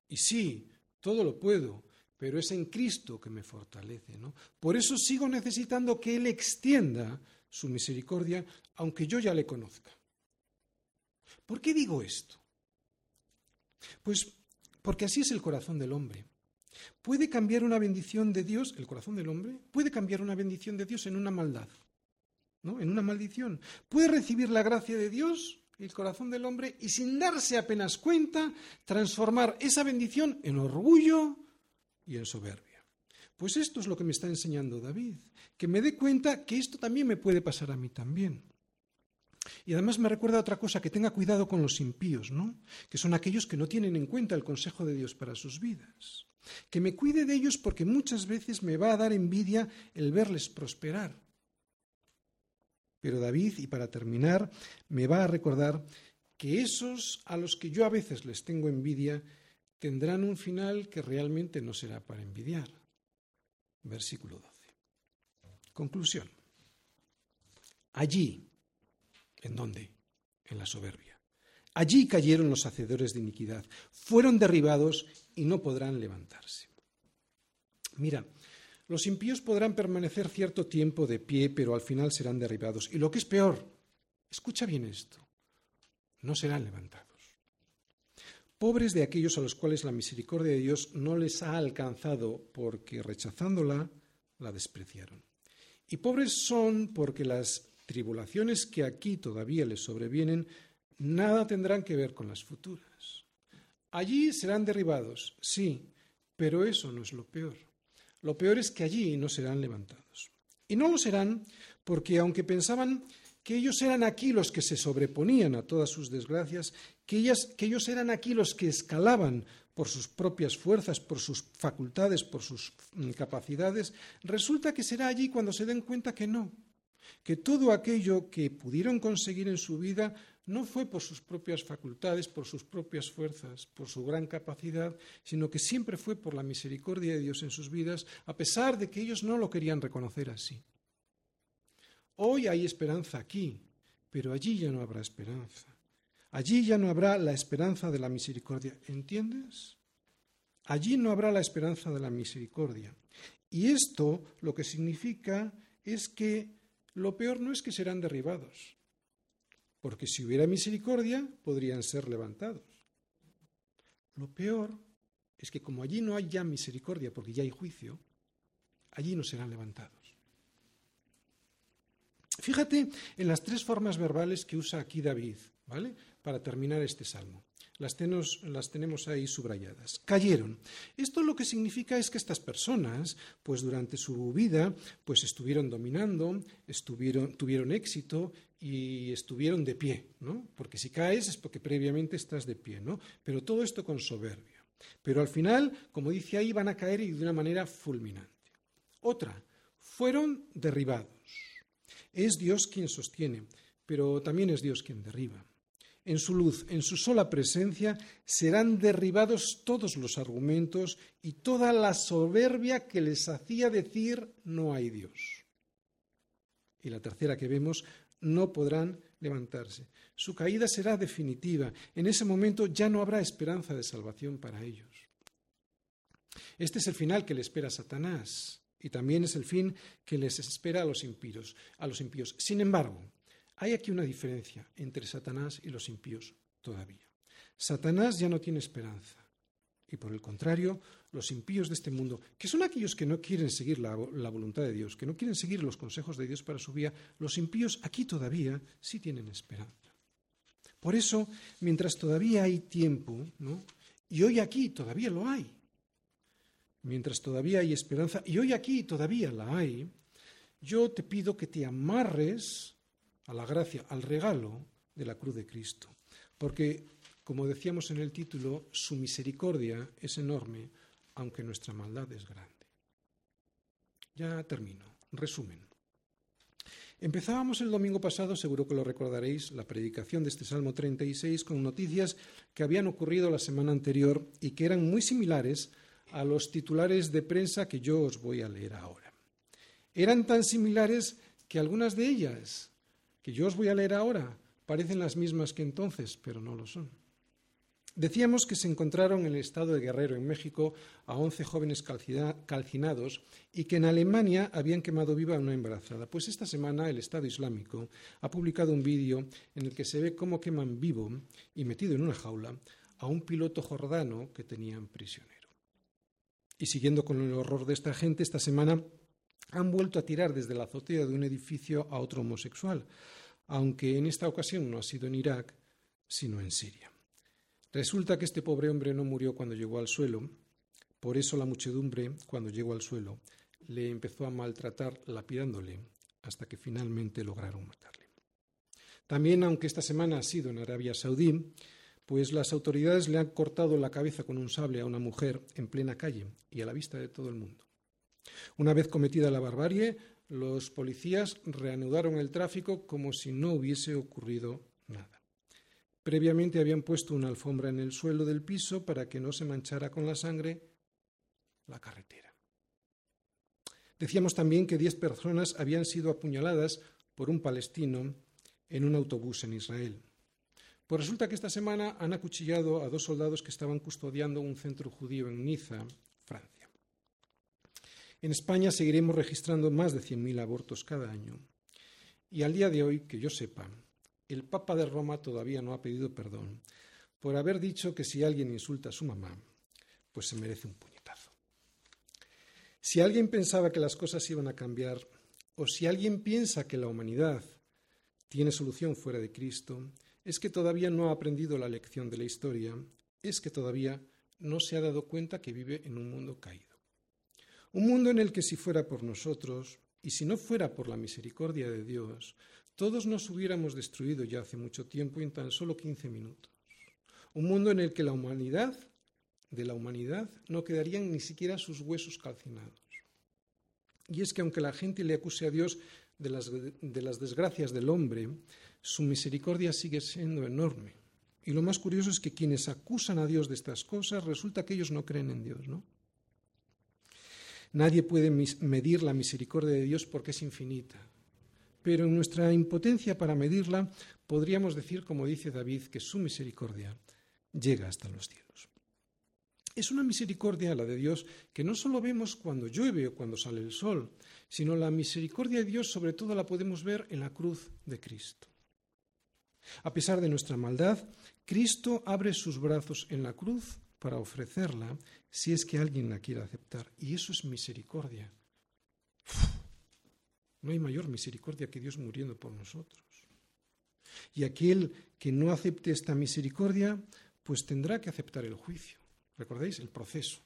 Y sí, todo lo puedo, pero es en Cristo que me fortalece. ¿no? Por eso sigo necesitando que Él extienda su misericordia, aunque yo ya le conozca. ¿Por qué digo esto? Pues porque así es el corazón del hombre. ¿Puede cambiar una bendición de Dios, el corazón del hombre? ¿Puede cambiar una bendición de Dios en una maldad? ¿No? En una maldición. ¿Puede recibir la gracia de Dios, el corazón del hombre, y sin darse apenas cuenta, transformar esa bendición en orgullo y en soberbia? Pues esto es lo que me está enseñando David, que me dé cuenta que esto también me puede pasar a mí también. Y además me recuerda otra cosa, que tenga cuidado con los impíos, ¿no? Que son aquellos que no tienen en cuenta el consejo de Dios para sus vidas. Que me cuide de ellos porque muchas veces me va a dar envidia el verles prosperar. Pero David, y para terminar, me va a recordar que esos a los que yo a veces les tengo envidia tendrán un final que realmente no será para envidiar. Versículo 12. Conclusión. Allí, ¿En dónde? En la soberbia. Allí cayeron los hacedores de iniquidad. Fueron derribados y no podrán levantarse. Mira, los impíos podrán permanecer cierto tiempo de pie, pero al final serán derribados. Y lo que es peor, escucha bien esto, no serán levantados. Pobres de aquellos a los cuales la misericordia de Dios no les ha alcanzado porque rechazándola la despreciaron. Y pobres son porque las tribulaciones que aquí todavía les sobrevienen, nada tendrán que ver con las futuras. Allí serán derribados, sí, pero eso no es lo peor. Lo peor es que allí no serán levantados. Y no lo serán porque aunque pensaban que ellos eran aquí los que se sobreponían a todas sus desgracias, que, que ellos eran aquí los que escalaban por sus propias fuerzas, por sus facultades, por sus mm, capacidades, resulta que será allí cuando se den cuenta que no, que todo aquello que pudieron conseguir en su vida no fue por sus propias facultades, por sus propias fuerzas, por su gran capacidad, sino que siempre fue por la misericordia de Dios en sus vidas, a pesar de que ellos no lo querían reconocer así. Hoy hay esperanza aquí, pero allí ya no habrá esperanza. Allí ya no habrá la esperanza de la misericordia. ¿Entiendes? Allí no habrá la esperanza de la misericordia. Y esto lo que significa es que lo peor no es que serán derribados, porque si hubiera misericordia podrían ser levantados. Lo peor es que como allí no hay ya misericordia, porque ya hay juicio, allí no serán levantados. Fíjate en las tres formas verbales que usa aquí David, Para terminar este salmo. Las, las, tenemos ahí subrayadas. Cayeron. Esto lo que significa es que estas personas, pues durante su vida, pues estuvieron dominando, estuvieron, tuvieron éxito y estuvieron de pie, ¿no? Porque si caes es porque previamente estás de pie, ¿no? Pero todo esto con soberbia. Pero al final, como dice ahí, van a caer y de una manera fulminante. Otra, fueron derribados. Es Dios quien sostiene, pero también es Dios quien derriba en su luz, en su sola presencia, serán derribados todos los argumentos y toda la soberbia que les hacía decir no hay Dios. Y la tercera que vemos, no podrán levantarse. Su caída será definitiva. En ese momento ya no habrá esperanza de salvación para ellos. Este es el final que le espera a Satanás y también es el fin que les espera a los impíos. A los impíos. Sin embargo, hay aquí una diferencia entre Satanás y los impíos todavía. Satanás ya no tiene esperanza. Y por el contrario, los impíos de este mundo, que son aquellos que no quieren seguir la, voluntad de Dios, que no quieren seguir los consejos de Dios para su vida, los impíos aquí todavía sí tienen esperanza. Por eso, mientras todavía hay tiempo, ¿no? y hoy aquí todavía lo hay, mientras todavía hay esperanza, y hoy aquí todavía la hay, yo te pido que te amarres a la gracia, al regalo de la cruz de Cristo. Porque, como decíamos en el título, su misericordia es enorme, aunque nuestra maldad es grande. Ya termino. Resumen. Empezábamos el domingo pasado, seguro que lo recordaréis, la predicación de este Salmo 36 con noticias que habían ocurrido la semana anterior y que eran muy similares a los titulares de prensa que yo os voy a leer ahora. Eran tan similares que algunas de ellas, que yo os voy a leer ahora, parecen las mismas que entonces, pero no lo son. Decíamos que se encontraron en el estado de Guerrero, en México, a once jóvenes calcinados y que en Alemania habían quemado viva a una embarazada. Pues esta semana el Estado Islámico ha publicado un vídeo en el que se ve cómo queman vivo y metido en una jaula a un piloto jordano que tenían prisionero. Y siguiendo con el horror de esta gente, esta semana han vuelto a tirar desde la azotea de un edificio a otro homosexual, aunque en esta ocasión no ha sido en Irak, sino en Siria. Resulta que este pobre hombre no murió cuando llegó al suelo, por eso la muchedumbre, cuando llegó al suelo, le empezó a maltratar lapidándole hasta que finalmente lograron matarle. También, aunque esta semana ha sido en Arabia Saudí, pues las autoridades le han cortado la cabeza con un sable a una mujer en plena calle y a la vista de todo el mundo. Una vez cometida la barbarie, los policías reanudaron el tráfico como si no hubiese ocurrido nada. Previamente habían puesto una alfombra en el suelo del piso para que no se manchara con la sangre la carretera. Decíamos también que diez personas habían sido apuñaladas por un palestino en un autobús en Israel. Pues resulta que esta semana han acuchillado a dos soldados que estaban custodiando un centro judío en Niza. En España seguiremos registrando más de 100.000 abortos cada año. Y al día de hoy, que yo sepa, el Papa de Roma todavía no ha pedido perdón por haber dicho que si alguien insulta a su mamá, pues se merece un puñetazo. Si alguien pensaba que las cosas iban a cambiar, o si alguien piensa que la humanidad tiene solución fuera de Cristo, es que todavía no ha aprendido la lección de la historia, es que todavía no se ha dado cuenta que vive en un mundo caído. Un mundo en el que si fuera por nosotros, y si no fuera por la misericordia de Dios, todos nos hubiéramos destruido ya hace mucho tiempo en tan solo 15 minutos. Un mundo en el que la humanidad, de la humanidad, no quedarían ni siquiera sus huesos calcinados. Y es que aunque la gente le acuse a Dios de las, de las desgracias del hombre, su misericordia sigue siendo enorme. Y lo más curioso es que quienes acusan a Dios de estas cosas, resulta que ellos no creen en Dios, ¿no? Nadie puede medir la misericordia de Dios porque es infinita pero en nuestra impotencia para medirla podríamos decir, como dice David, que su misericordia llega hasta los cielos. Es una misericordia, la de Dios, que no solo vemos cuando llueve o cuando sale el sol, sino la misericordia de Dios sobre todo la podemos ver en la cruz de Cristo. A pesar de nuestra maldad, Cristo abre sus brazos en la cruz para ofrecerla si es que alguien la quiere aceptar. Y eso es misericordia. No hay mayor misericordia que Dios muriendo por nosotros. Y aquel que no acepte esta misericordia, pues tendrá que aceptar el juicio. ¿Recordáis? El proceso.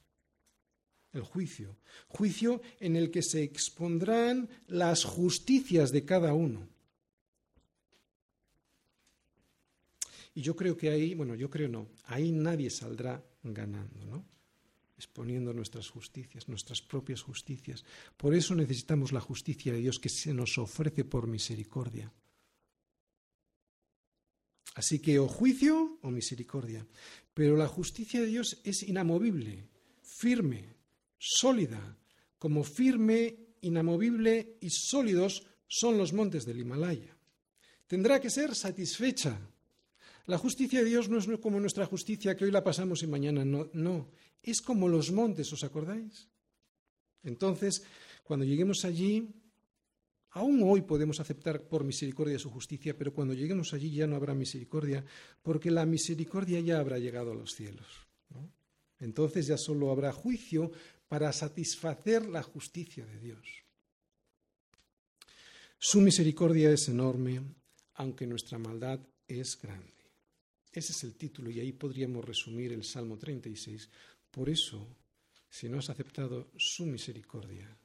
El juicio. Juicio en el que se expondrán las justicias de cada uno. Y yo creo que ahí, bueno, yo creo no, ahí nadie saldrá ganando, ¿no? exponiendo nuestras justicias, nuestras propias justicias. Por eso necesitamos la justicia de Dios que se nos ofrece por misericordia. Así que o juicio o misericordia. Pero la justicia de Dios es inamovible, firme, sólida, como firme, inamovible y sólidos son los montes del Himalaya. Tendrá que ser satisfecha. La justicia de Dios no es como nuestra justicia que hoy la pasamos y mañana no. no es como los montes, ¿os acordáis? Entonces, Cuando lleguemos allí, aún hoy podemos aceptar por misericordia su justicia, pero cuando lleguemos allí ya no habrá misericordia, porque la misericordia ya habrá llegado a los cielos. Entonces ya solo habrá juicio para satisfacer la justicia de Dios. Su misericordia es enorme, aunque nuestra maldad es grande. Ese es el título y ahí podríamos resumir el Salmo 36. Por eso, si no has aceptado su misericordia,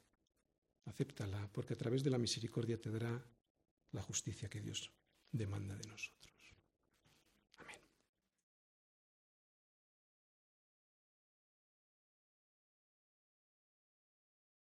acéptala, porque a través de la misericordia te dará la justicia que Dios demanda de nosotros.